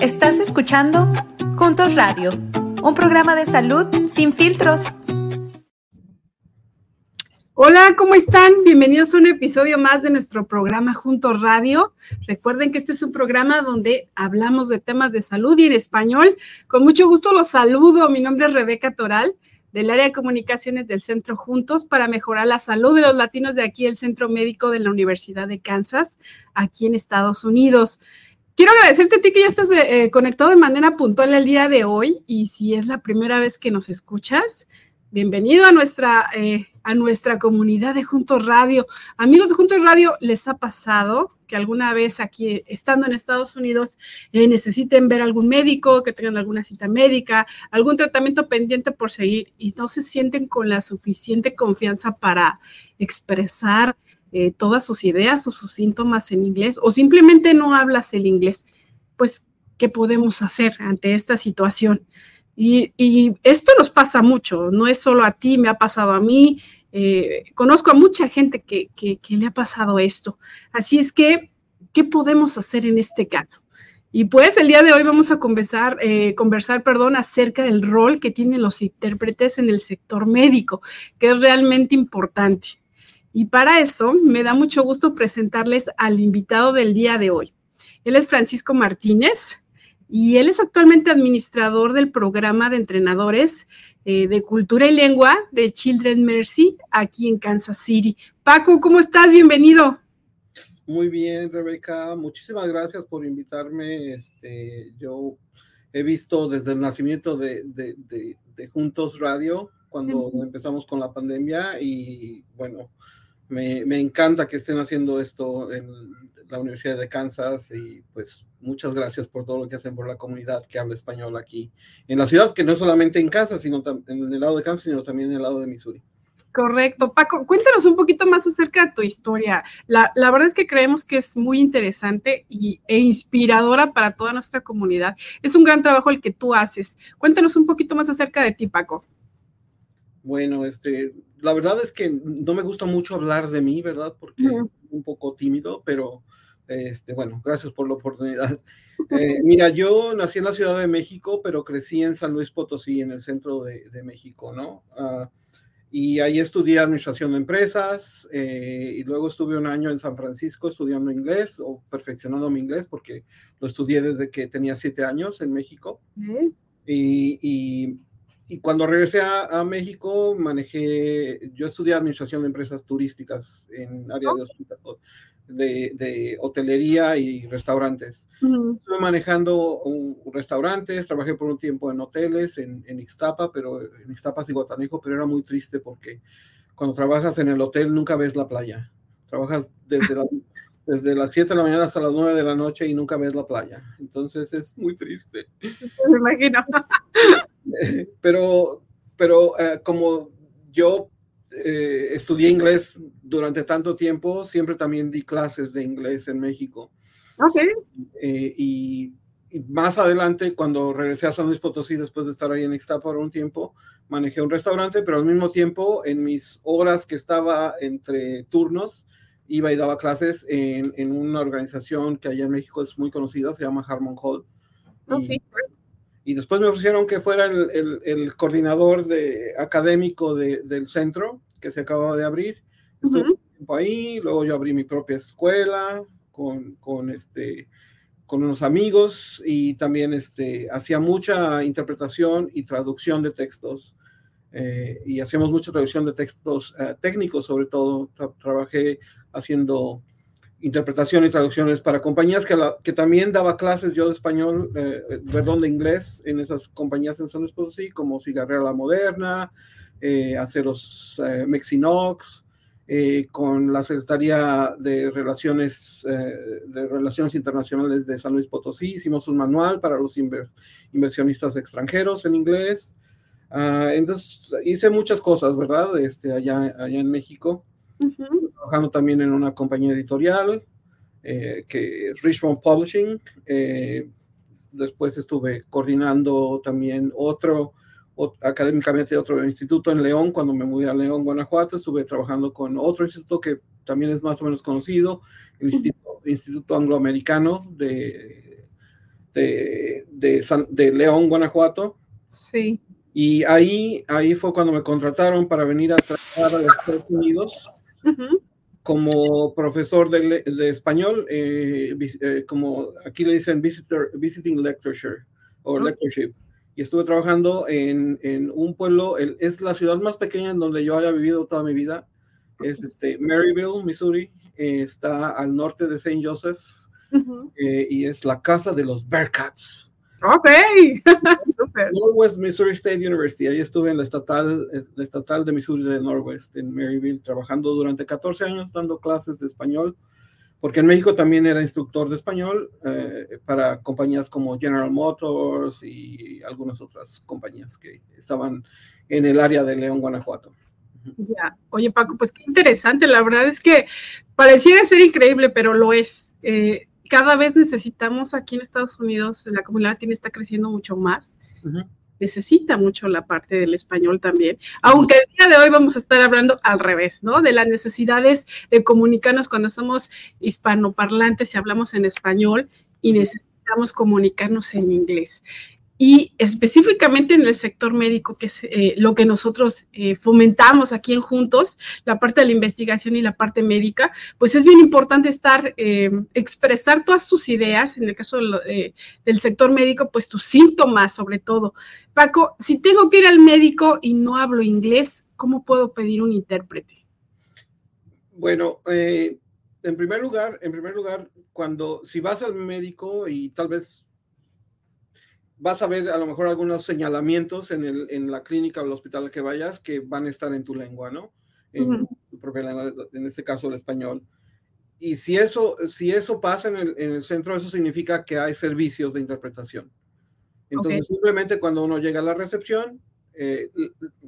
Estás escuchando Juntos Radio, un programa de salud sin filtros. Hola, ¿cómo están? Bienvenidos a un episodio más de nuestro programa Juntos Radio. Recuerden que este es un programa donde hablamos de temas de salud y en español. Con mucho gusto los saludo. Mi nombre es Rebeca Toral del área de comunicaciones del Centro Juntos para mejorar la salud de los latinos de aquí, el Centro Médico de la Universidad de Kansas, aquí en Estados Unidos. Quiero agradecerte a ti que ya estás eh, conectado de manera puntual el día de hoy y si es la primera vez que nos escuchas, bienvenido a nuestra, eh, a nuestra comunidad de Juntos Radio. Amigos de Juntos Radio, ¿les ha pasado que alguna vez aquí, estando en Estados Unidos, eh, necesiten ver algún médico, que tengan alguna cita médica, algún tratamiento pendiente por seguir y no se sienten con la suficiente confianza para expresar eh, todas sus ideas o sus síntomas en inglés o simplemente no hablas el inglés? Pues, ¿qué podemos hacer ante esta situación? Y, esto nos pasa mucho, no es solo a ti, me ha pasado a mí, eh, conozco a mucha gente que, le ha pasado esto. Así es que, ¿qué podemos hacer en este caso? Y pues el día de hoy vamos a conversar, eh, conversar perdón, acerca del rol que tienen los intérpretes en el sector médico, que es realmente importante. Y para eso me da mucho gusto presentarles al invitado del día de hoy. Él es Francisco Martínez y él es actualmente administrador del programa de entrenadores eh, de Cultura y Lengua de Children Mercy aquí en Kansas City. Paco, ¿cómo estás? Bienvenido. Muy bien, Rebeca. Muchísimas gracias por invitarme. Este, yo he visto desde el nacimiento de, Juntos Radio, cuando empezamos con la pandemia, y bueno, me, encanta que estén haciendo esto en la Universidad de Kansas y pues muchas gracias por todo lo que hacen por la comunidad que habla español aquí en la ciudad, que no solamente en Kansas, sino en el lado de Kansas, sino también en el lado de Missouri. Correcto. Paco, cuéntanos un poquito más acerca de tu historia. La, la verdad es que creemos que es muy interesante y, e inspiradora para toda nuestra comunidad. Es un gran trabajo el que tú haces. Cuéntanos un poquito más acerca de ti, Paco. Bueno, este, la verdad es que no me gusta mucho hablar de mí, ¿verdad? Porque es un poco tímido, pero este, bueno, gracias por la oportunidad. Eh, mira, yo nací en la Ciudad de México, pero crecí en San Luis Potosí, en el centro de, México, ¿no? Ah, y ahí estudié administración de empresas eh, y luego estuve un año en San Francisco estudiando inglés o perfeccionando mi inglés porque lo estudié desde que tenía siete años en México. y, y, cuando regresé a, a, México, manejé, yo estudié administración de empresas turísticas en área de hospital, de, hotelería y restaurantes. Estuve manejando un, restaurantes, trabajé por un tiempo en hoteles en, en Ixtapa, pero en Ixtapa y Guatanejo, pero era muy triste porque cuando trabajas en el hotel nunca ves la playa. Trabajas desde, desde las 7 de la mañana hasta las 9 de la noche y nunca ves la playa. Entonces es muy triste. Me imagino. pero, pero eh, como yo eh, estudié inglés durante tanto tiempo, siempre también di clases de inglés en México. Okay. Eh, y, más adelante, cuando regresé a San Luis Potosí, después de estar ahí en Ixtapa por un tiempo, manejé un restaurante, pero al mismo tiempo, en mis horas que estaba entre turnos, iba y daba clases en, en una organización que allá en México es muy conocida, se llama Harmon Hall. Oh, sí. Y después me ofrecieron que fuera el, el, coordinador de, académico de, del centro que se acababa de abrir. Estuve un tiempo ahí, luego yo abrí mi propia escuela con, con, este, con unos amigos y también este, hacía mucha interpretación y traducción de textos. Eh, y hacíamos mucha traducción de textos eh, técnicos, sobre todo. trabajé haciendo interpretación y traducciones para compañías que, también daba clases yo de español, eh, perdón, de inglés en esas compañías en San Luis Potosí, como Cigarrera La Moderna, eh, Aceros eh, Mexinox, eh, con la Secretaría de Relaciones, de Relaciones Internacionales de San Luis Potosí, hicimos un manual para los inversionistas extranjeros en inglés. Ah, entonces hice muchas cosas, ¿verdad? Este, allá, allá en México trabajando también en una compañía editorial, eh, que Richmond Publishing. Eh, después estuve coordinando también otro, académicamente otro instituto en León, cuando me mudé a León, Guanajuato. Estuve trabajando con otro instituto que también es más o menos conocido, el Instituto, Angloamericano de, de, de, León, Guanajuato. Sí. Y ahí, ahí fue cuando me contrataron para venir a trabajar a los Estados Unidos como profesor de, de español, eh, eh, como aquí le dicen visitor, visiting lectureship o lectureship. Y estuve trabajando en, en un pueblo, es la ciudad más pequeña en donde yo haya vivido toda mi vida. Es este, Maryville, Missouri. Eh, está al norte de St. Joseph y es la casa de los Bearcats. Ok, super. Northwest Missouri State University. Ahí estuve en la estatal, la estatal de Missouri de Northwest, en Maryville, trabajando durante 14 años dando clases de español, porque en México también era instructor de español eh, para compañías como General Motors y algunas otras compañías que estaban en el área de León, Guanajuato. Ya, oye Paco, pues qué interesante, la verdad es que pareciera ser increíble, pero lo es. Eh, cada vez necesitamos aquí en Estados Unidos, la comunidad latina está creciendo mucho más. Necesita mucho la parte del español también, aunque el día de hoy vamos a estar hablando al revés, ¿no? De las necesidades de comunicarnos cuando somos hispanoparlantes y hablamos en español y necesitamos comunicarnos en inglés y específicamente en el sector médico, que es eh, lo que nosotros eh, fomentamos aquí en Juntos, la parte de la investigación y la parte médica, pues es bien importante estar, eh, expresar todas tus ideas, en el caso del sector médico, pues tus síntomas sobre todo. Paco, si tengo que ir al médico y no hablo inglés, ¿cómo puedo pedir un intérprete? Bueno, en primer lugar, en primer lugar, cuando si vas al médico y tal vez vas a ver a lo mejor algunos señalamientos en, el, en la clínica o el hospital al que vayas que van a estar en tu lengua, ¿no? En, en este caso el español. Y si eso, si eso pasa en el, en el, centro, eso significa que hay servicios de interpretación. Entonces, simplemente cuando uno llega a la recepción, eh,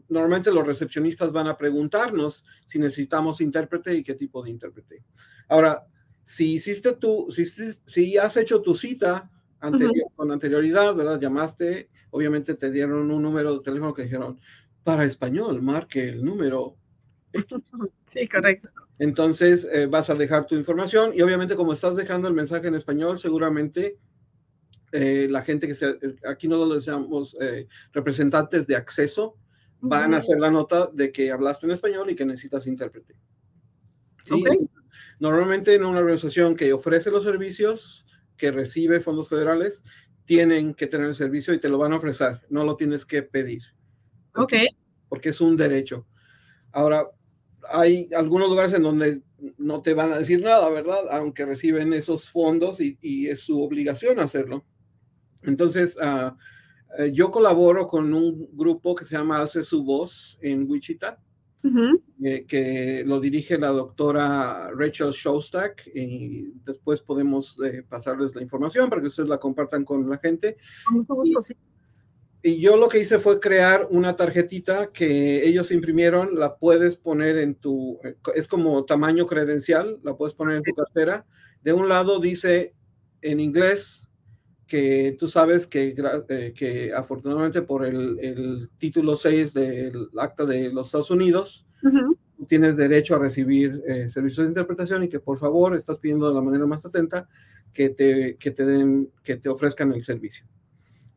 normalmente los recepcionistas van a preguntarnos si necesitamos intérprete y qué tipo de intérprete. Ahora, si hiciste tú, si, si has hecho tu cita con anterioridad, ¿verdad? Llamaste, obviamente te dieron un número de teléfono que dijeron, para español, marque el número. Sí, correcto. Entonces eh, vas a dejar tu información y obviamente como estás dejando el mensaje en español, seguramente eh, la gente que se, aquí no lo llamamos eh, representantes de acceso, van a hacer la nota de que hablaste en español y que necesitas intérprete. Normalmente en una organización que ofrece los servicios, que recibe fondos federales tienen que tener el servicio y te lo van a ofrecer, no lo tienes que pedir. Ok. Porque es un derecho. Ahora, hay algunos lugares en donde no te van a decir nada, ¿verdad? Aunque reciben esos fondos y, es su obligación hacerlo. Entonces, uh, yo colaboro con un grupo que se llama Alce Su Voz en Wichita eh, que lo dirige la doctora Rachel Shostak y después podemos eh, pasarles la información para que ustedes la compartan con la gente. y, yo lo que hice fue crear una tarjetita que ellos imprimieron, la puedes poner en tu, es como tamaño credencial, la puedes poner en tu cartera. De un lado dice en inglés que tú sabes que, eh, que afortunadamente por el, el, título 6 del acta de los Estados Unidos, tienes derecho a recibir eh, servicios de interpretación y que por favor estás pidiendo de la manera más atenta que te, que te, den, que te ofrezcan el servicio.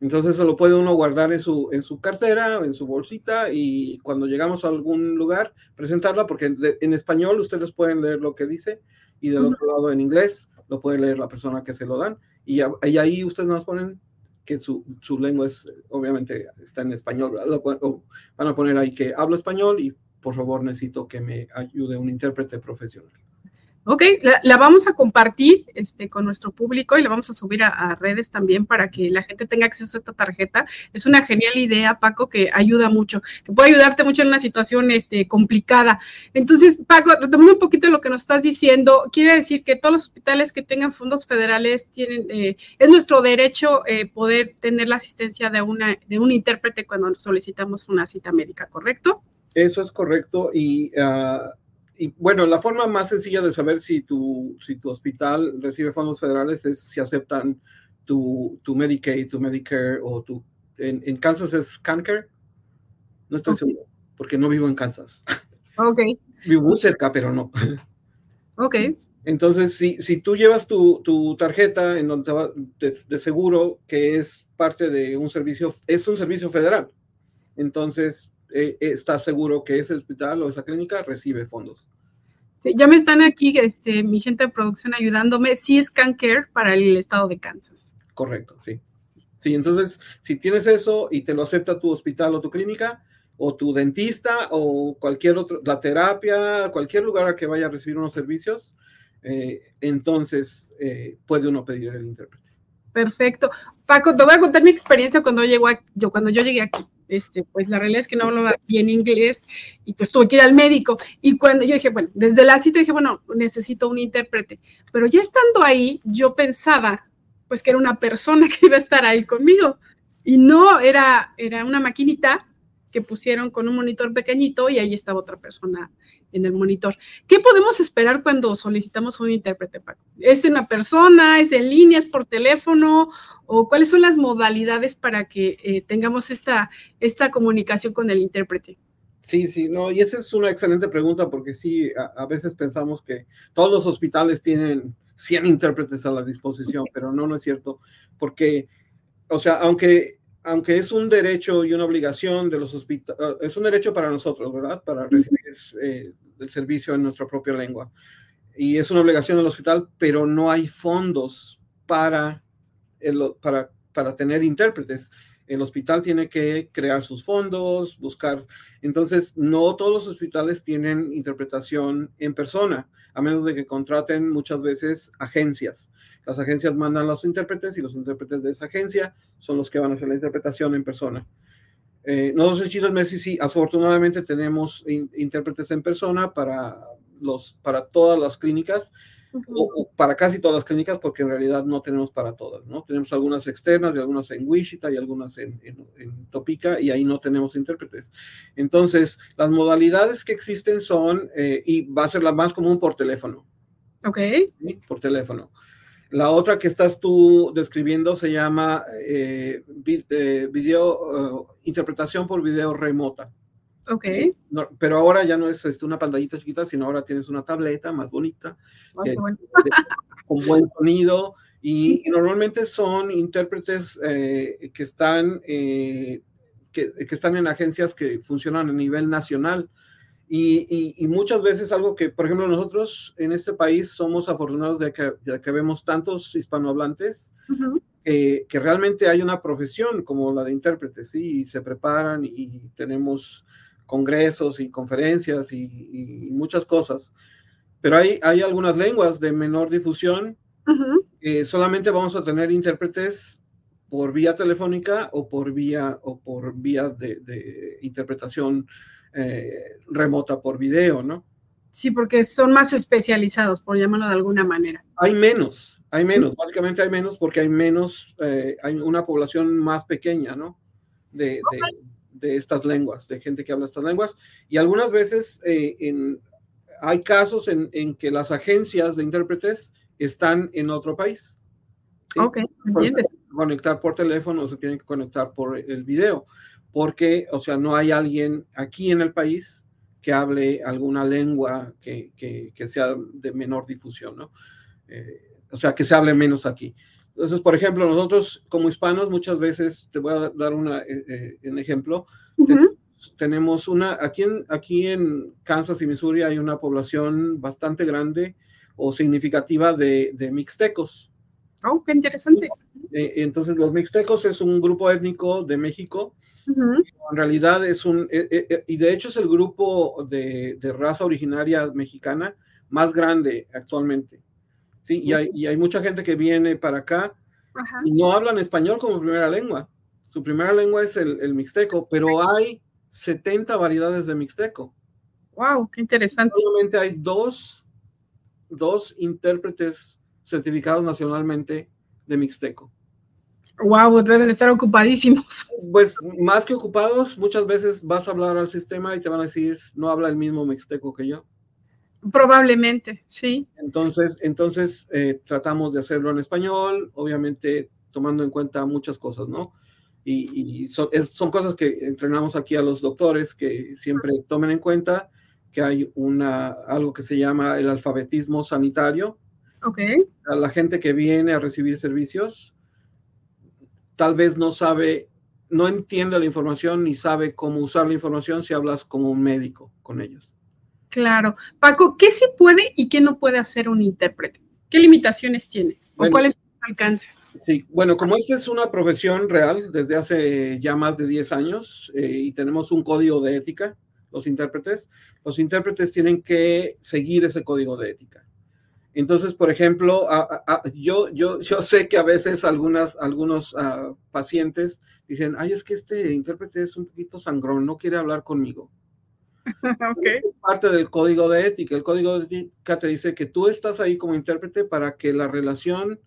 Entonces eso lo puede uno guardar en su, en su cartera, en su bolsita y cuando llegamos a algún lugar presentarla porque en, español ustedes pueden leer lo que dice y del otro lado en inglés lo puede leer la persona que se lo dan y, ahí ustedes nos ponen que su, su, lengua es, obviamente, está en español, van a poner ahí que hablo español y por favor necesito que me ayude un intérprete profesional. Ok, la, vamos a compartir este, con nuestro público y la vamos a subir a, redes también para que la gente tenga acceso a esta tarjeta. Es una genial idea, Paco, que ayuda mucho, que puede ayudarte mucho en una situación este, complicada. Entonces, Paco, retomando un poquito lo que nos estás diciendo, quiere decir que todos los hospitales que tengan fondos federales tienen, eh, es nuestro derecho eh, poder tener la asistencia de, una, de un intérprete cuando solicitamos una cita médica, ¿correcto? Eso es correcto y... Uh y bueno, la forma más sencilla de saber si tu, si tu hospital recibe fondos federales es si aceptan tu, tu Medicaid, tu Medicare o tu... En, en Kansas es CanCare. No estoy seguro, porque no vivo en Kansas. Ok. Vivo cerca, pero no. Ok. Entonces, si, si tú llevas tu, tu tarjeta en donde va, de, seguro que es parte de un servicio, es un servicio federal, entonces eh, estás seguro que ese hospital o esa clínica recibe fondos. Sí, ya me están aquí, este, mi gente de producción ayudándome. Sí es CanCare para el estado de Kansas. Correcto, sí. Sí, entonces, si tienes eso y te lo acepta tu hospital o tu clínica, o tu dentista, o cualquier otro, la terapia, cualquier lugar a que vaya a recibir unos servicios, eh, entonces eh, puede uno pedir el intérprete. Perfecto. Paco, te voy a contar mi experiencia cuando llegó yo, cuando yo llegué aquí. Este, pues la realidad es que no hablaba bien inglés y pues tuve que ir al médico. Y cuando yo dije, bueno, desde la cita dije, bueno, necesito un intérprete. Pero ya estando ahí, yo pensaba, pues que era una persona que iba a estar ahí conmigo. Y no, era, era una maquinita que pusieron con un monitor pequeñito y ahí estaba otra persona en el monitor. ¿Qué podemos esperar cuando solicitamos un intérprete, Paco? ¿Es una persona? ¿Es en línea? ¿Es por teléfono? ¿O cuáles son las modalidades para que eh, tengamos esta, esta comunicación con el intérprete? Sí, sí, no, y esa es una excelente pregunta porque sí, a, veces pensamos que todos los hospitales tienen 100 intérpretes a la disposición, pero no, no es cierto, porque, o sea, aunque aunque es un derecho y una obligación de los hospitales, ah, es un derecho para nosotros, ¿verdad? Para recibir eh, el servicio en nuestra propia lengua. Y es una obligación del hospital, pero no hay fondos para, para, para tener intérpretes. El hospital tiene que crear sus fondos, buscar. Entonces, no todos los hospitales tienen interpretación en persona, a menos de que contraten muchas veces agencias. Las agencias mandan a los intérpretes y los intérpretes de esa agencia son los que van a hacer la interpretación en persona. Eh, en Chiles Messi sí, afortunadamente tenemos intérpretes en persona para, los, para todas las clínicas, o, para casi todas las clínicas, porque en realidad no tenemos para todas, ¿no? Tenemos algunas externas y algunas en Wichita y algunas en, en, Topica y ahí no tenemos intérpretes. Entonces, las modalidades que existen son, eh, y va a ser la más común por teléfono. Ok. Por teléfono. La otra que estás tú describiendo se llama eh, eh, video, eh, interpretación por video remota. Ok. pero ahora ya no es este, una pantallita chiquita, sino ahora tienes una tableta más bonita, con buen sonido, y, normalmente son intérpretes que, están, que, que, están en agencias que funcionan a nivel nacional. Y, muchas veces algo que, por ejemplo, nosotros en este país somos afortunados de que, que vemos tantos hispanohablantes, que realmente hay una profesión como la de intérpretes, ¿sí? Y se preparan y tenemos congresos y conferencias y, muchas cosas. Pero hay, hay algunas lenguas de menor difusión que solamente vamos a tener intérpretes por vía telefónica o por vía, o por vía de, de interpretación eh, remota por video, ¿no? Sí, porque son más especializados, por llamarlo de alguna manera. Hay menos, hay menos, básicamente hay menos porque hay menos, eh, hay una población más pequeña, ¿no? De, de, estas lenguas, de gente que habla estas lenguas. Y algunas veces eh, en, hay casos en, en, que las agencias de intérpretes están en otro país. ¿sí? Ok, entiendes. Conectar por teléfono, se tienen que conectar por el video porque, o sea, no hay alguien aquí en el país que hable alguna lengua que, que, sea de menor difusión, ¿no? Eh, o sea, que se hable menos aquí. Entonces, por ejemplo, nosotros como hispanos muchas veces, te voy a dar una, eh, eh, un ejemplo, tenemos una, aquí en, aquí en Kansas y Missouri hay una población bastante grande o significativa de, de mixtecos. Oh, qué interesante. entonces, los mixtecos es un grupo étnico de México en realidad es un, eh, eh, eh, y de hecho es el grupo de, raza originaria mexicana más grande actualmente. Sí, y hay, y hay mucha gente que viene para acá y no hablan español como primera lengua. Su primera lengua es el, mixteco, pero hay 70 variedades de mixteco. Wow, qué interesante. Solamente hay dos, dos intérpretes certificados nacionalmente de mixteco. Wow, deben estar ocupadísimos. Pues más que ocupados, muchas veces vas a hablar al sistema y te van a decir, no habla el mismo mixteco que yo. Probablemente, sí. Entonces, entonces eh, tratamos de hacerlo en español, obviamente tomando en cuenta muchas cosas, ¿no? Y, son, son, cosas que entrenamos aquí a los doctores que siempre tomen en cuenta que hay una, algo que se llama el alfabetismo sanitario. Ok. A la gente que viene a recibir servicios tal vez no sabe, no entiende la información ni sabe cómo usar la información si hablas como un médico con ellos. Claro. Paco, ¿qué se puede y qué no puede hacer un intérprete? ¿Qué limitaciones tiene? ¿O cuáles son sus alcances? Sí, bueno, como esta es una profesión real desde hace ya más de 10 años eh, y tenemos un código de ética, los intérpretes, los intérpretes tienen que seguir ese código de ética. Entonces, por ejemplo, yo, yo, yo sé que a veces algunas, algunos ah, pacientes dicen, ay, es que este intérprete es un poquito sangrón, no quiere hablar conmigo. okay. Es parte del código de ética. El código de ética te dice que tú estás ahí como intérprete para que la relación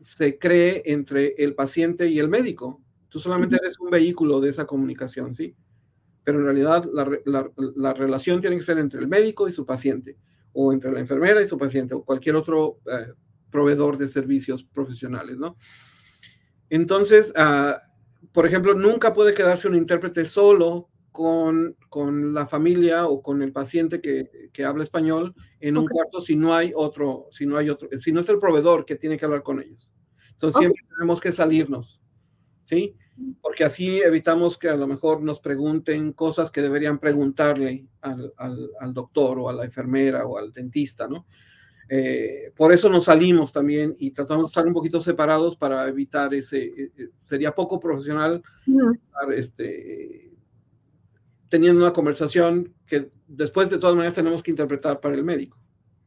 se cree entre el paciente y el médico. Tú solamente eres un vehículo de esa comunicación, ¿sí? Pero en realidad la, la relación tiene que ser entre el médico y su paciente o entre la enfermera y su paciente o cualquier otro eh, proveedor de servicios profesionales, ¿no? Entonces, uh, por ejemplo, nunca puede quedarse un intérprete solo con, con la familia o con el paciente que, que habla español en okay. un cuarto si no hay otro, si no hay otro, si no es el proveedor que tiene que hablar con ellos. Entonces, okay. siempre tenemos que salirnos, ¿sí? porque así evitamos que a lo mejor nos pregunten cosas que deberían preguntarle al, al, al doctor o a la enfermera o al dentista, ¿no? Eh, por eso nos salimos también y tratamos de estar un poquito separados para evitar ese, eh, sería poco profesional -huh. este, teniendo una conversación que después de todas maneras tenemos que interpretar para el médico.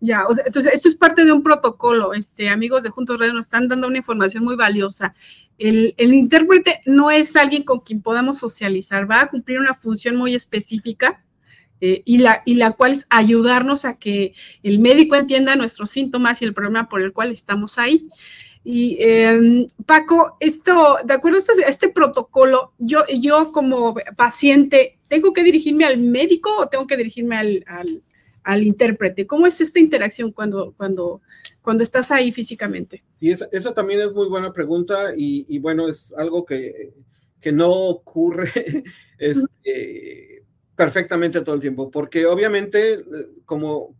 Ya, o sea, entonces esto es parte de un protocolo. Este, amigos de Juntos Radio nos están dando una información muy valiosa. El, el, intérprete no es alguien con quien podamos socializar, va a cumplir una función muy específica eh, y, la, y la cual es ayudarnos a que el médico entienda nuestros síntomas y el problema por el cual estamos ahí. Y eh, Paco, esto, de acuerdo a este, este, protocolo, yo, yo como paciente, ¿tengo que dirigirme al médico o tengo que dirigirme al, al al intérprete. ¿Cómo es esta interacción cuando, cuando, cuando estás ahí físicamente? Y esa, esa también es muy buena pregunta y, y bueno, es algo que, que no ocurre este, perfectamente todo el tiempo, porque obviamente como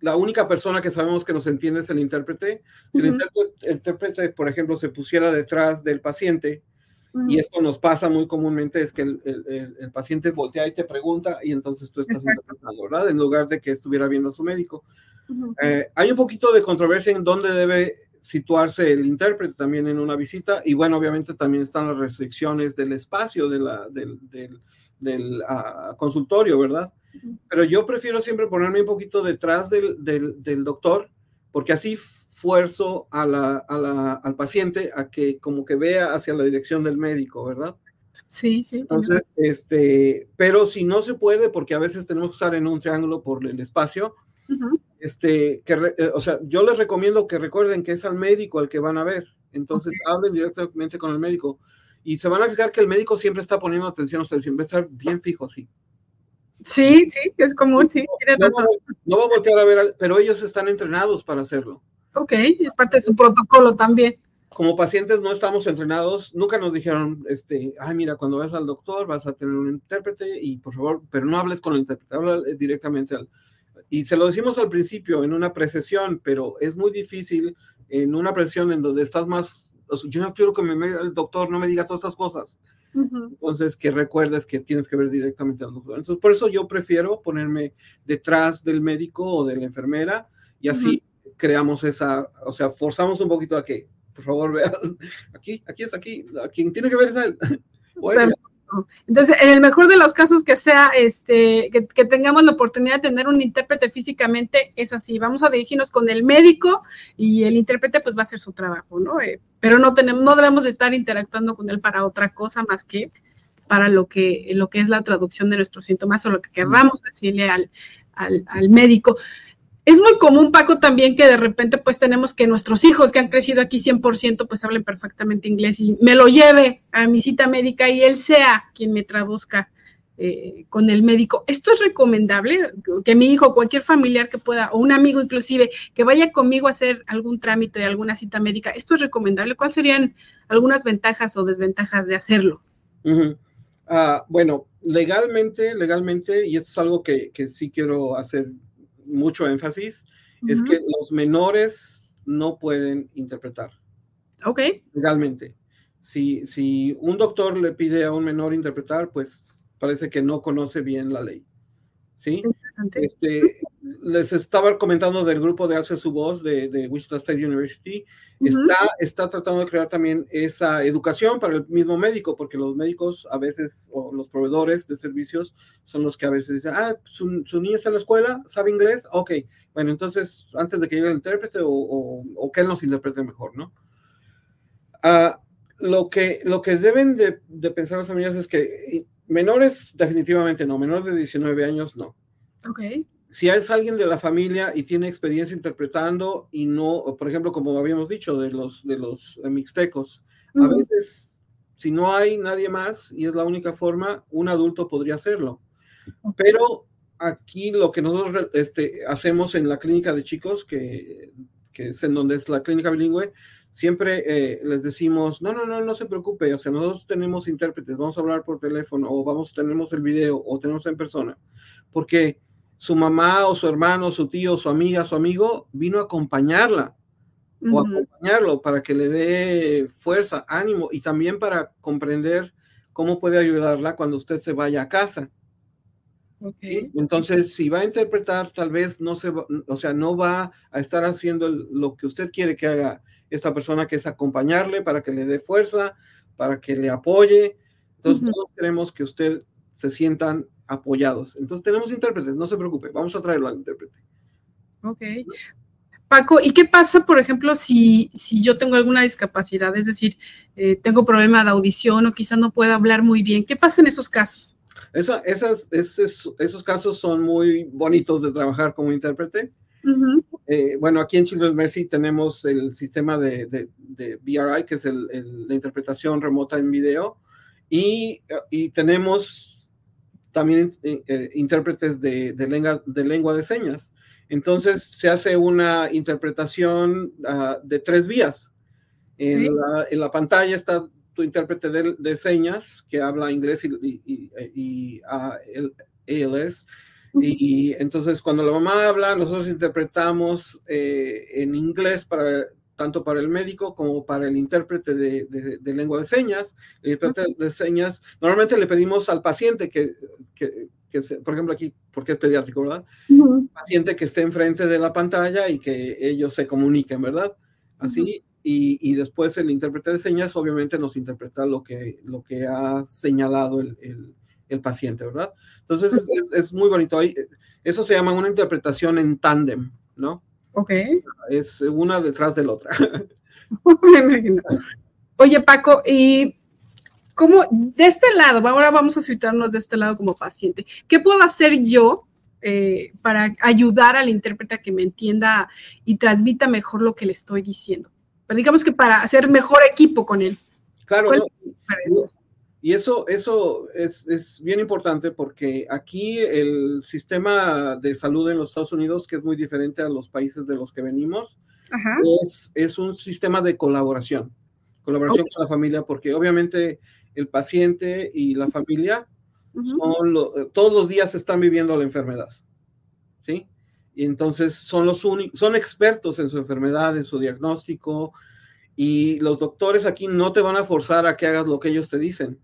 la única persona que sabemos que nos entiende es el intérprete, si uh -huh. el, intérprete, el intérprete, por ejemplo, se pusiera detrás del paciente, y esto nos pasa muy comúnmente, es que el, el, el, paciente voltea y te pregunta y entonces tú estás Exacto. interpretando, ¿verdad? En lugar de que estuviera viendo a su médico. Uh -huh. eh, hay un poquito de controversia en dónde debe situarse el intérprete también en una visita y bueno, obviamente también están las restricciones del espacio de la, del, del, del uh, consultorio, ¿verdad? Pero yo prefiero siempre ponerme un poquito detrás del, del, del doctor porque así esfuerzo a la, a la, al paciente a que como que vea hacia la dirección del médico, ¿verdad? Sí, sí. Entonces, este, pero si no se puede, porque a veces tenemos que estar en un triángulo por el espacio, uh -huh. este, que, eh, o sea, yo les recomiendo que recuerden que es al médico al que van a ver. Entonces, okay. hablen directamente con el médico y se van a fijar que el médico siempre está poniendo atención a ustedes, siempre estar bien fijo, sí. Sí, sí, es común, sí. No, no, no va a voltear a ver, pero ellos están entrenados para hacerlo. Ok, es parte de su protocolo también. Como pacientes no estamos entrenados, nunca nos dijeron, este, ay, mira, cuando vas al doctor vas a tener un intérprete y por favor, pero no hables con el intérprete, habla directamente al... Y se lo decimos al principio en una precesión, pero es muy difícil en una precesión en donde estás más, yo no quiero que me, el doctor no me diga todas estas cosas. Uh -huh. Entonces, que recuerdes que tienes que ver directamente al doctor. Entonces, por eso yo prefiero ponerme detrás del médico o de la enfermera y así uh -huh creamos esa, o sea, forzamos un poquito a que, por favor, vean, aquí, aquí es aquí, quien tiene que ver es él. Entonces, en el mejor de los casos que sea, este, que, que, tengamos la oportunidad de tener un intérprete físicamente, es así, vamos a dirigirnos con el médico y el intérprete pues va a hacer su trabajo, ¿no? Eh, pero no tenemos, no debemos de estar interactuando con él para otra cosa más que para lo que, lo que es la traducción de nuestros síntomas o lo que queramos decirle al, al, al médico. Es muy común, Paco, también que de repente pues tenemos que nuestros hijos que han crecido aquí 100% pues hablen perfectamente inglés y me lo lleve a mi cita médica y él sea quien me traduzca eh, con el médico. ¿Esto es recomendable? Que mi hijo, cualquier familiar que pueda, o un amigo inclusive, que vaya conmigo a hacer algún trámite alguna cita médica, ¿esto es recomendable? ¿Cuáles serían algunas ventajas o desventajas de hacerlo? Ah, bueno, legalmente, legalmente, y esto es algo que sí quiero hacer mucho énfasis, es que los menores no pueden interpretar. Ok. Legalmente. Si, si un doctor le pide a un menor interpretar, pues parece que no conoce bien la ley. ¿Sí? Este, les estaba comentando del grupo de Alce Su Voz de, de Wichita State University. está, está tratando de crear también esa educación para el mismo médico, porque los médicos a veces, o los proveedores de servicios, son los que a veces dicen, ah, su, su niña está en la escuela, sabe inglés, ok, bueno, entonces antes de que llegue el intérprete o, o, que él nos interprete mejor, ¿no? Uh, lo, que, lo que deben de, de pensar las familias es que menores definitivamente no, menores de 19 años no. Ok si es alguien de la familia y tiene experiencia interpretando y no, por ejemplo, como habíamos dicho de los, de los eh, mixtecos, a veces, si no hay nadie más y es la única forma, un adulto podría hacerlo. Pero aquí lo que nosotros este, hacemos en la clínica de chicos, que, que es en donde es la clínica bilingüe, siempre eh, les decimos, no, no, no, no se preocupe, o sea, nosotros tenemos intérpretes, vamos a hablar por teléfono, o vamos, tenemos el video, o tenemos en persona, porque su mamá o su hermano, su tío, su amiga, su amigo, vino a acompañarla o acompañarlo para que le dé fuerza, ánimo y también para comprender cómo puede ayudarla cuando usted se vaya a casa. Entonces, si va a interpretar, tal vez no se va, o sea, no va a estar haciendo lo que usted quiere que haga esta persona, que es acompañarle para que le dé fuerza, para que le apoye. Entonces, todos queremos que usted se sientan apoyados. Entonces tenemos intérpretes, no se preocupe, vamos a traerlo al intérprete. Ok. Paco, ¿y qué pasa, por ejemplo, si, si yo tengo alguna discapacidad? Es decir, eh, tengo problema de audición o quizá no pueda hablar muy bien. ¿Qué pasa en esos casos? esas, esos, esos, casos son muy bonitos de trabajar como intérprete. Eh, bueno, aquí en Children's Mercy tenemos el sistema de, de, BRI, que es la interpretación remota en video, y, y tenemos también eh, eh, intérpretes de, lengua, de lengua de señas. Entonces se hace una interpretación ah, de tres vías. En, la, pantalla está tu intérprete de, señas que habla inglés y, y, ah, el ALS. Y entonces cuando la mamá habla, nosotros interpretamos eh, en inglés para tanto para el médico como para el intérprete de, lengua de señas. El intérprete de señas, normalmente le pedimos al paciente que, que, por ejemplo aquí, porque es pediátrico, ¿verdad? Paciente que esté enfrente de la pantalla y que ellos se comuniquen, ¿verdad? Así, y, y, después el intérprete de señas obviamente nos interpreta lo que, lo que ha señalado el, el, el paciente, ¿verdad? Entonces es, es, muy bonito. Eso se llama una interpretación en tándem, ¿no? Ok. Es una detrás de la otra. Me imagino. Oye, Paco, y cómo de este lado, ahora vamos a situarnos de este lado como paciente, ¿qué puedo hacer yo eh, para ayudar al intérprete a que me entienda y transmita mejor lo que le estoy diciendo? Pero digamos que para hacer mejor equipo con él. Claro, y eso, eso es, es, bien importante porque aquí el sistema de salud en los Estados Unidos, que es muy diferente a los países de los que venimos, Es, es, un sistema de colaboración, colaboración con la familia, porque obviamente el paciente y la familia son todos los días están viviendo la enfermedad, ¿sí? Y entonces son los únicos, son expertos en su enfermedad, en su diagnóstico, y los doctores aquí no te van a forzar a que hagas lo que ellos te dicen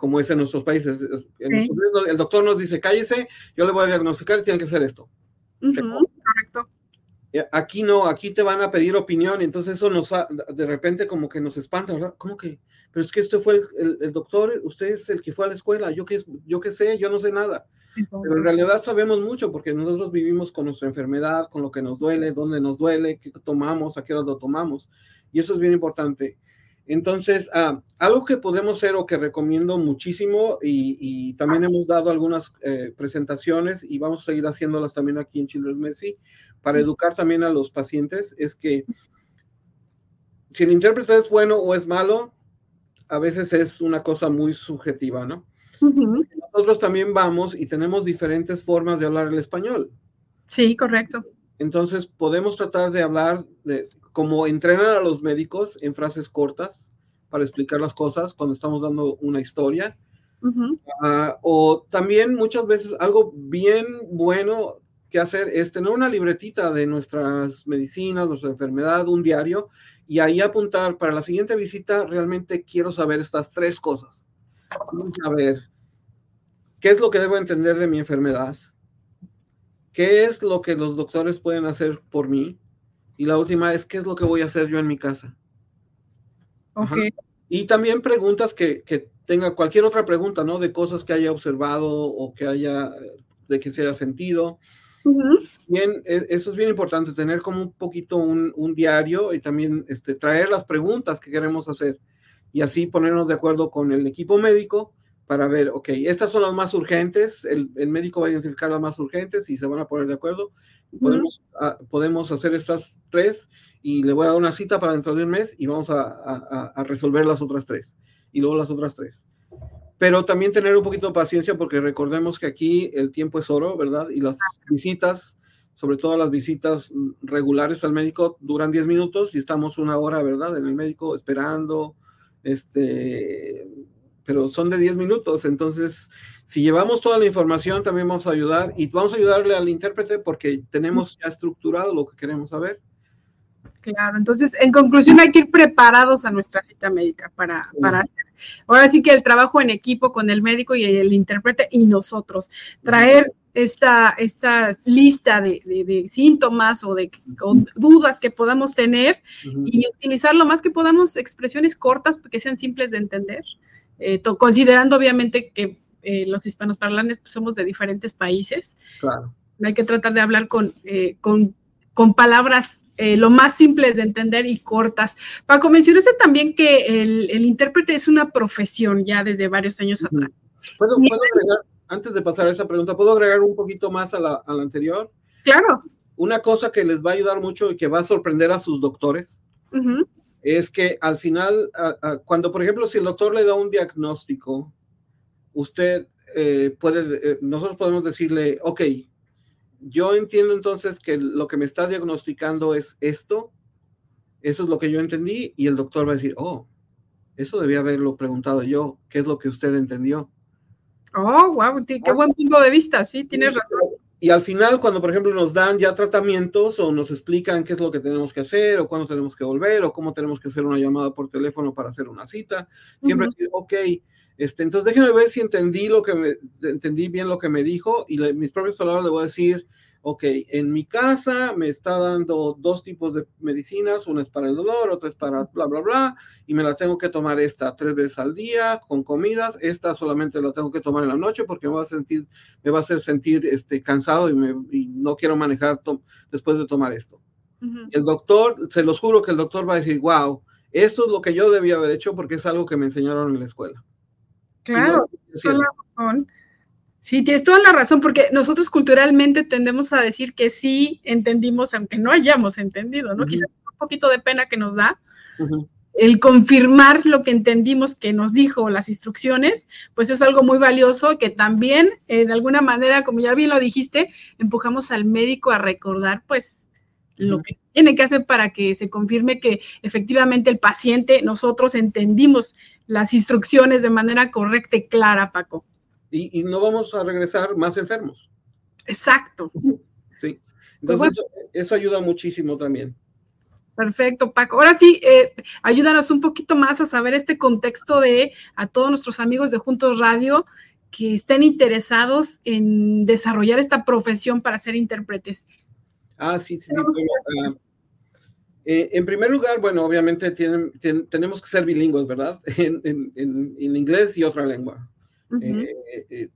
como es en nuestros países. el doctor nos dice, cállese, yo le voy a diagnosticar y tiene que hacer esto. correcto. Aquí no, aquí te van a pedir opinión, entonces eso nos de repente como que nos espanta, ¿verdad? ¿Cómo que? Pero es que este fue el, doctor, usted es el que fue a la escuela, yo qué yo qué sé, yo no sé nada. Pero en realidad sabemos mucho porque nosotros vivimos con nuestra enfermedad, con lo que nos duele, dónde nos duele, qué tomamos, a qué hora lo tomamos. Y eso es bien importante. Entonces, ah, algo que podemos hacer o que recomiendo muchísimo y, también hemos dado algunas eh, presentaciones y vamos a seguir haciéndolas también aquí en Children's Mercy para educar también a los pacientes es que si el intérprete es bueno o es malo, a veces es una cosa muy subjetiva, ¿no? Nosotros también vamos y tenemos diferentes formas de hablar el español. Sí, correcto. Entonces podemos tratar de hablar de, como entrenan a los médicos en frases cortas para explicar las cosas cuando estamos dando una historia. Ah, o también muchas veces algo bien bueno que hacer es tener una libretita de nuestras medicinas, nuestra enfermedad, un diario, y ahí apuntar para la siguiente visita, realmente quiero saber estas tres cosas. A ver, ¿qué es lo que debo entender de mi enfermedad? ¿Qué es lo que los doctores pueden hacer por mí? Y la última es, ¿qué es lo que voy a hacer yo en mi casa? Y también preguntas que, que, tenga cualquier otra pregunta, ¿no? De cosas que haya observado o que haya, de que se haya sentido. Bien, e, eso es bien importante, tener como un poquito un, un, diario y también este, traer las preguntas que queremos hacer y así ponernos de acuerdo con el equipo médico para ver, ok, estas son las más urgentes, el, el médico va a identificar las más urgentes y se van a poner de acuerdo. Podemos, a, podemos hacer estas tres y le voy a dar una cita para dentro de un mes y vamos a, a, a resolver las otras tres y luego las otras tres pero también tener un poquito de paciencia porque recordemos que aquí el tiempo es oro, ¿verdad? Y las visitas, sobre todo las visitas regulares al médico, duran 10 minutos y estamos una hora, ¿verdad? En el médico esperando, este, pero son de 10 minutos. Entonces, si llevamos toda la información, también vamos a ayudar y vamos a ayudarle al intérprete porque tenemos ya estructurado lo que queremos saber. Claro, entonces en conclusión hay que ir preparados a nuestra cita médica para, para hacer. Ahora sí que el trabajo en equipo con el médico y el intérprete y nosotros, traer esta, esta lista de, de, síntomas o de dudas que podamos tener y utilizar lo más que podamos expresiones cortas que sean simples de entender, eh, considerando obviamente que eh, los hispanos parlantes pues, somos de diferentes países. Claro. Hay que tratar de hablar con, eh, con, con palabras lo más simples de entender y cortas. Paco, mencionaste también que el, el, intérprete es una profesión ya desde varios años atrás. ¿Puedo, ¿puedo agregar, antes de pasar a esa pregunta, ¿puedo agregar un poquito más a la, a la, anterior? Claro. Una cosa que les va a ayudar mucho y que va a sorprender a sus doctores uh -huh. Es que al final, a, a, cuando por ejemplo, si el doctor le da un diagnóstico, usted eh, puede, eh, nosotros podemos decirle, ok, yo entiendo entonces que lo que me está diagnosticando es esto, eso es lo que yo entendí, y el doctor va a decir, oh, eso debía haberlo preguntado yo, ¿qué es lo que usted entendió? Oh, wow, qué buen punto de vista, sí, tienes razón. Y al final, cuando por ejemplo nos dan ya tratamientos o nos explican qué es lo que tenemos que hacer o cuándo tenemos que volver o cómo tenemos que hacer una llamada por teléfono para hacer una cita, siempre uh -huh. decir, ok, este, entonces déjenme ver si entendí lo que me, entendí bien lo que me dijo y le, mis propias palabras le voy a decir, ok, en mi casa me está dando dos tipos de medicinas, una es para el dolor, otra es para bla, bla, bla, y me la tengo que tomar esta tres veces al día con comidas, esta solamente la tengo que tomar en la noche porque me va a sentir, me va a hacer sentir este, cansado y, me, y no quiero manejar después de tomar esto. Uh -huh. El doctor, se los juro que el doctor va a decir, wow, esto es lo que yo debía haber hecho porque es algo que me enseñaron en la escuela. Claro, tienes la razón. Sí, tienes toda la razón, porque nosotros culturalmente tendemos a decir que sí entendimos, aunque no hayamos entendido, ¿no? Uh -huh. Quizás un poquito de pena que nos da. Uh -huh. El confirmar lo que entendimos que nos dijo las instrucciones, pues es algo muy valioso que también, eh, de alguna manera, como ya bien lo dijiste, empujamos al médico a recordar, pues, lo que tiene que hacer para que se confirme que efectivamente el paciente, nosotros entendimos las instrucciones de manera correcta y clara, Paco. Y, y no vamos a regresar más enfermos. Exacto. Sí. Entonces, pues bueno. eso, eso, ayuda muchísimo también. Perfecto, Paco. Ahora sí, eh, ayúdanos un poquito más a saber este contexto de a todos nuestros amigos de Juntos Radio que estén interesados en desarrollar esta profesión para ser intérpretes. Ah, sí, sí, sí. Uh, eh, en primer lugar, bueno, obviamente tienen, tenemos que ser bilingües, ¿verdad? En, en, en, inglés y otra lengua. Uh -huh. eh,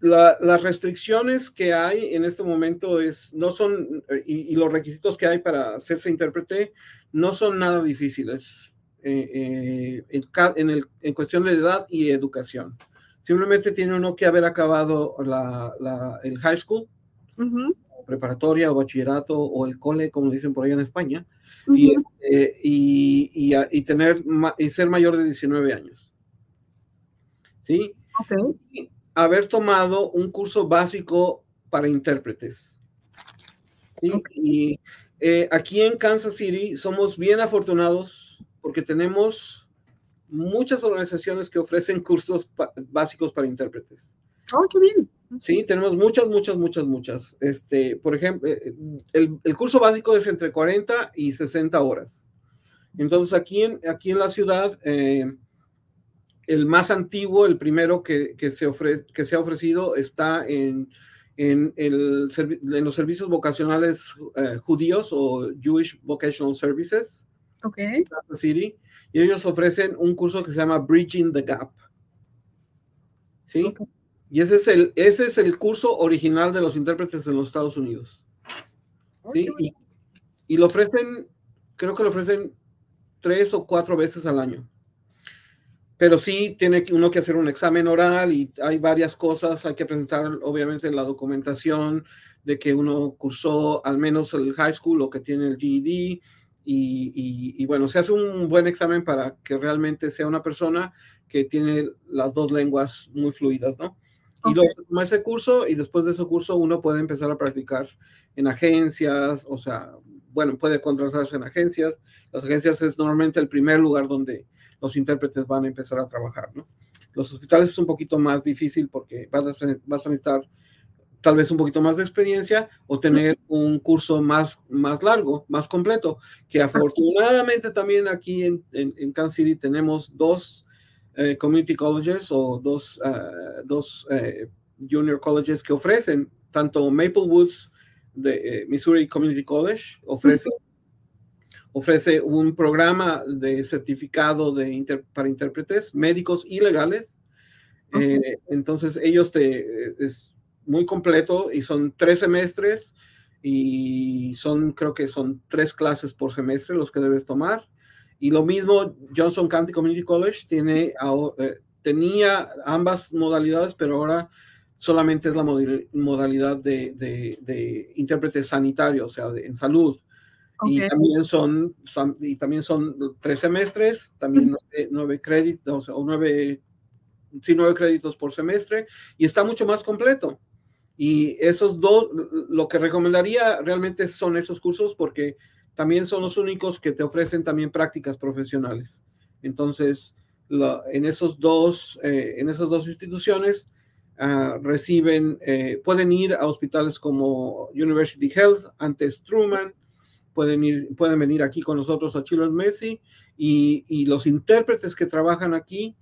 la, las restricciones que hay en este momento es, no son, y, y, los requisitos que hay para hacerse intérprete no son nada difíciles eh, en, el, en, cuestión de edad y educación. Simplemente tiene uno que haber acabado la, la, el high school. Uh -huh preparatoria o bachillerato o el cole, como dicen por allá en España, uh -huh. y, eh, y, y, y, tener y ser mayor de 19 años. ¿Sí? Okay. Y haber tomado un curso básico para intérpretes. ¿sí? Okay. Y eh, aquí en Kansas City somos bien afortunados porque tenemos muchas organizaciones que ofrecen cursos básicos para intérpretes. Oh, qué bien. Sí, tenemos muchas, muchas, muchas, muchas. Este, por ejemplo, eh, el, el, curso básico es entre 40 y 60 horas. Entonces, aquí en, aquí en la ciudad, eh, el más antiguo, el primero que, que, se, que se ha ofrecido está en, en, el, en los servicios vocacionales eh, judíos o Jewish Vocational Services. Ok. City, y ellos ofrecen un curso que se llama Bridging the Gap. ¿Sí? Okay. Y ese es, el, ese es el curso original de los intérpretes en los Estados Unidos. ¿Sí? Y, y, lo ofrecen, creo que lo ofrecen tres o cuatro veces al año. Pero sí tiene uno que hacer un examen oral y hay varias cosas. Hay que presentar, obviamente, la documentación de que uno cursó al menos el high school o que tiene el GED. Y, y, y, bueno, se hace un buen examen para que realmente sea una persona que tiene las dos lenguas muy fluidas, ¿no? Y luego se toma ese curso y después de ese curso uno puede empezar a practicar en agencias, o sea, bueno, puede contratarse en agencias. Las agencias es normalmente el primer lugar donde los intérpretes van a empezar a trabajar, ¿no? Los hospitales es un poquito más difícil porque vas a, vas a necesitar tal vez un poquito más de experiencia o tener un curso más, más largo, más completo, que afortunadamente también aquí en, en, en Kansas City tenemos dos eh, community colleges o dos, uh, dos eh, junior colleges que ofrecen, tanto Maple Woods de eh, Missouri Community College ofrece, uh -huh. Ofrece un programa de certificado de inter, para intérpretes médicos y legales. Uh -huh. entonces ellos te, es muy completo y son tres semestres y son, creo que son tres clases por semestre los que debes tomar. Y lo mismo, Johnson County Community College tiene, eh, tenía ambas modalidades, pero ahora solamente es la modalidad de, de, de intérprete sanitario, o sea, de, en salud. Okay. Y también son, son, y también son tres semestres, también nueve, nueve créditos, o nueve, sí, nueve créditos por semestre, y está mucho más completo. Y esos dos, lo que recomendaría realmente son esos cursos porque también son los únicos que te ofrecen también prácticas profesionales. Entonces, la, en, esos dos, eh, en esas dos instituciones uh, reciben, eh, pueden ir a hospitales como University Health, antes Truman, pueden, ir, pueden venir aquí con nosotros a Children's Mercy y, y los intérpretes que trabajan aquí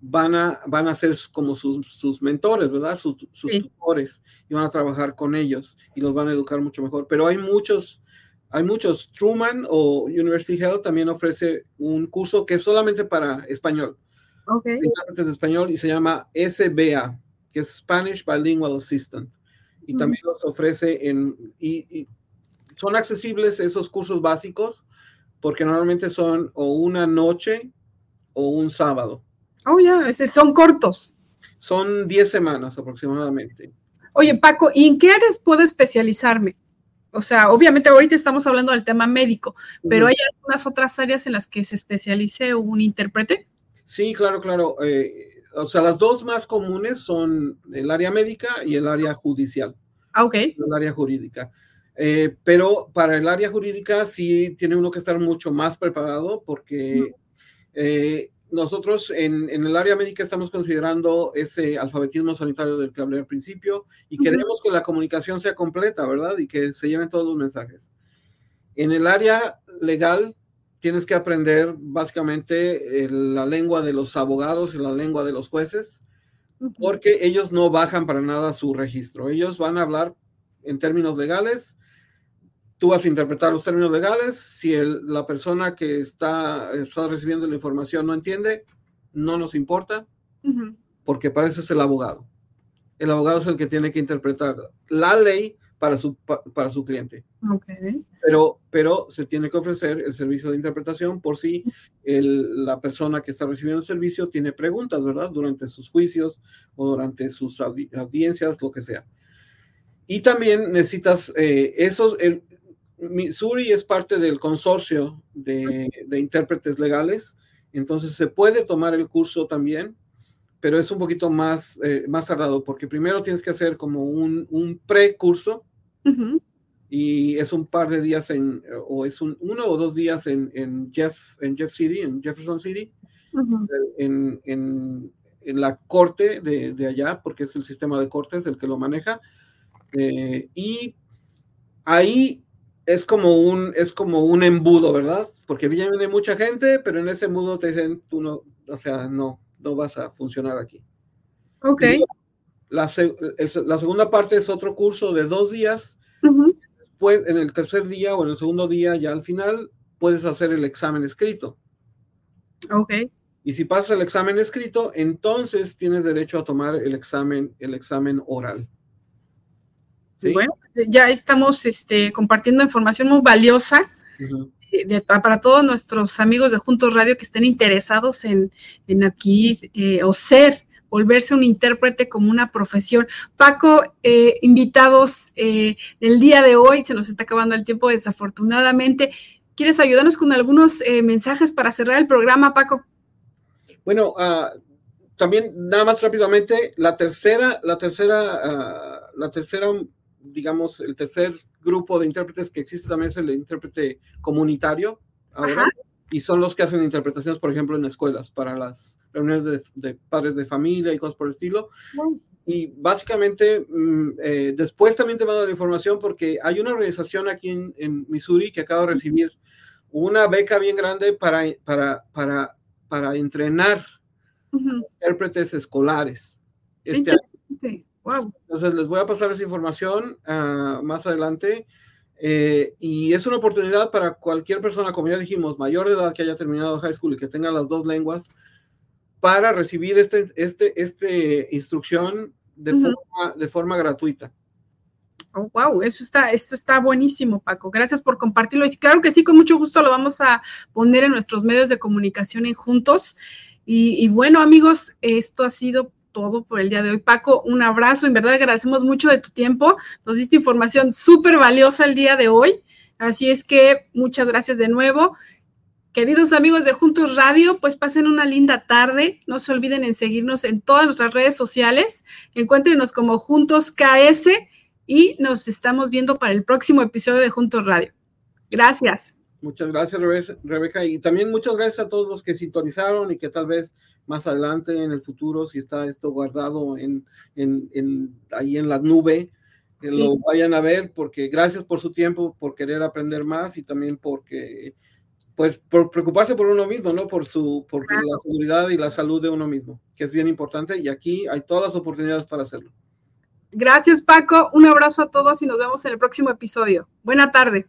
van a, van a ser como sus, sus mentores, ¿verdad? Sus, sus sí. tutores y van a trabajar con ellos y los van a educar mucho mejor. Pero hay muchos hay muchos. Truman o University Health también ofrece un curso que es solamente para español. Okay. Intérpretes de español y se llama SBA, que es Spanish Bilingual Assistant. Y mm. también los ofrece en. Y, y, son accesibles esos cursos básicos porque normalmente son o una noche o un sábado. Oh, ya, yeah. son cortos. Son 10 semanas aproximadamente. Oye, Paco, ¿y en qué áreas puedo especializarme? O sea, obviamente ahorita estamos hablando del tema médico, pero ¿hay algunas otras áreas en las que se especialice un intérprete? Sí, claro, claro. Eh, o sea, las dos más comunes son el área médica y el área judicial. Ah, ok. El área jurídica. Eh, pero para el área jurídica sí tiene uno que estar mucho más preparado porque eh, nosotros en, en, el área médica estamos considerando ese alfabetismo sanitario del que hablé al principio y uh -huh. queremos que la comunicación sea completa, ¿verdad? Y que se lleven todos los mensajes. En el área legal tienes que aprender básicamente el, la lengua de los abogados y la lengua de los jueces, uh -huh. porque ellos no bajan para nada su registro. Ellos van a hablar en términos legales tú vas a interpretar los términos legales. Si el, la persona que está, está, recibiendo la información no entiende, no nos importa, uh -huh. porque para eso es el abogado. El abogado es el que tiene que interpretar la ley para su, para su cliente. Okay. Pero, pero se tiene que ofrecer el servicio de interpretación por si el, la persona que está recibiendo el servicio tiene preguntas, ¿verdad? Durante sus juicios o durante sus audiencias, lo que sea. Y también necesitas eh, esos, el, Missouri es parte del consorcio de, de, intérpretes legales, entonces se puede tomar el curso también, pero es un poquito más, eh, más tardado porque primero tienes que hacer como un, un precurso uh -huh. y es un par de días en, o es un, uno o dos días en, en, Jeff, en Jeff City, en Jefferson City, en, en, en, la corte de, de, allá, porque es el sistema de cortes el que lo maneja. Eh, y ahí es como un, es como un embudo, ¿verdad? Porque viene mucha gente, pero en ese embudo te dicen, tú no, o sea, no, no vas a funcionar aquí. Ok. La, la, segunda parte es otro curso de dos días. Después, en el tercer día o en el segundo día, ya al final, puedes hacer el examen escrito. Ok. Y si pasas el examen escrito, entonces tienes derecho a tomar el examen, el examen oral. Bueno, ya estamos este, compartiendo información muy valiosa para todos nuestros amigos de Juntos Radio que estén interesados en, en aquí eh, o ser, volverse un intérprete como una profesión. Paco, eh, invitados eh, del día de hoy, se nos está acabando el tiempo desafortunadamente. ¿Quieres ayudarnos con algunos mensajes para cerrar el programa, Paco? Bueno, uh, también nada más rápidamente, la tercera, la tercera, uh, la tercera digamos, el tercer grupo de intérpretes que existe también es el intérprete comunitario ahora, y son los que hacen interpretaciones, por ejemplo, en escuelas para las reuniones de, padres de familia y cosas por el estilo. Y básicamente, mm, eh, después también te mando la información porque hay una organización aquí en, Missouri que acaba de recibir una beca bien grande para, para, para, para entrenar intérpretes escolares. Este año. Entonces les voy a pasar esa información uh, más adelante. Eh, y es una oportunidad para cualquier persona, como ya dijimos, mayor de edad que haya terminado high school y que tenga las dos lenguas, para recibir este, este, este instrucción de, forma, de forma gratuita. Oh, wow, eso está, esto está buenísimo, Paco. Gracias por compartirlo. Y claro que sí, con mucho gusto lo vamos a poner en nuestros medios de comunicación en juntos. Y, y bueno, amigos, esto ha sido todo por el día de hoy. Paco, un abrazo. En verdad agradecemos mucho de tu tiempo. Nos diste información súper valiosa el día de hoy. Así es que muchas gracias de nuevo. Queridos amigos de Juntos Radio, pues pasen una linda tarde. No se olviden en seguirnos en todas nuestras redes sociales. Encuéntrenos como Juntos KS y nos estamos viendo para el próximo episodio de Juntos Radio. Gracias. Muchas gracias, Rebeca. Y también muchas gracias a todos los que sintonizaron y que tal vez más adelante en el futuro, si está esto guardado en, en, ahí en la nube, que lo vayan a ver, porque gracias por su tiempo, por querer aprender más y también porque, pues, por preocuparse por uno mismo, ¿no? Por su, por la seguridad y la salud de uno mismo, que es bien importante y aquí hay todas las oportunidades para hacerlo. Gracias, Paco. Un abrazo a todos y nos vemos en el próximo episodio. Buena tarde.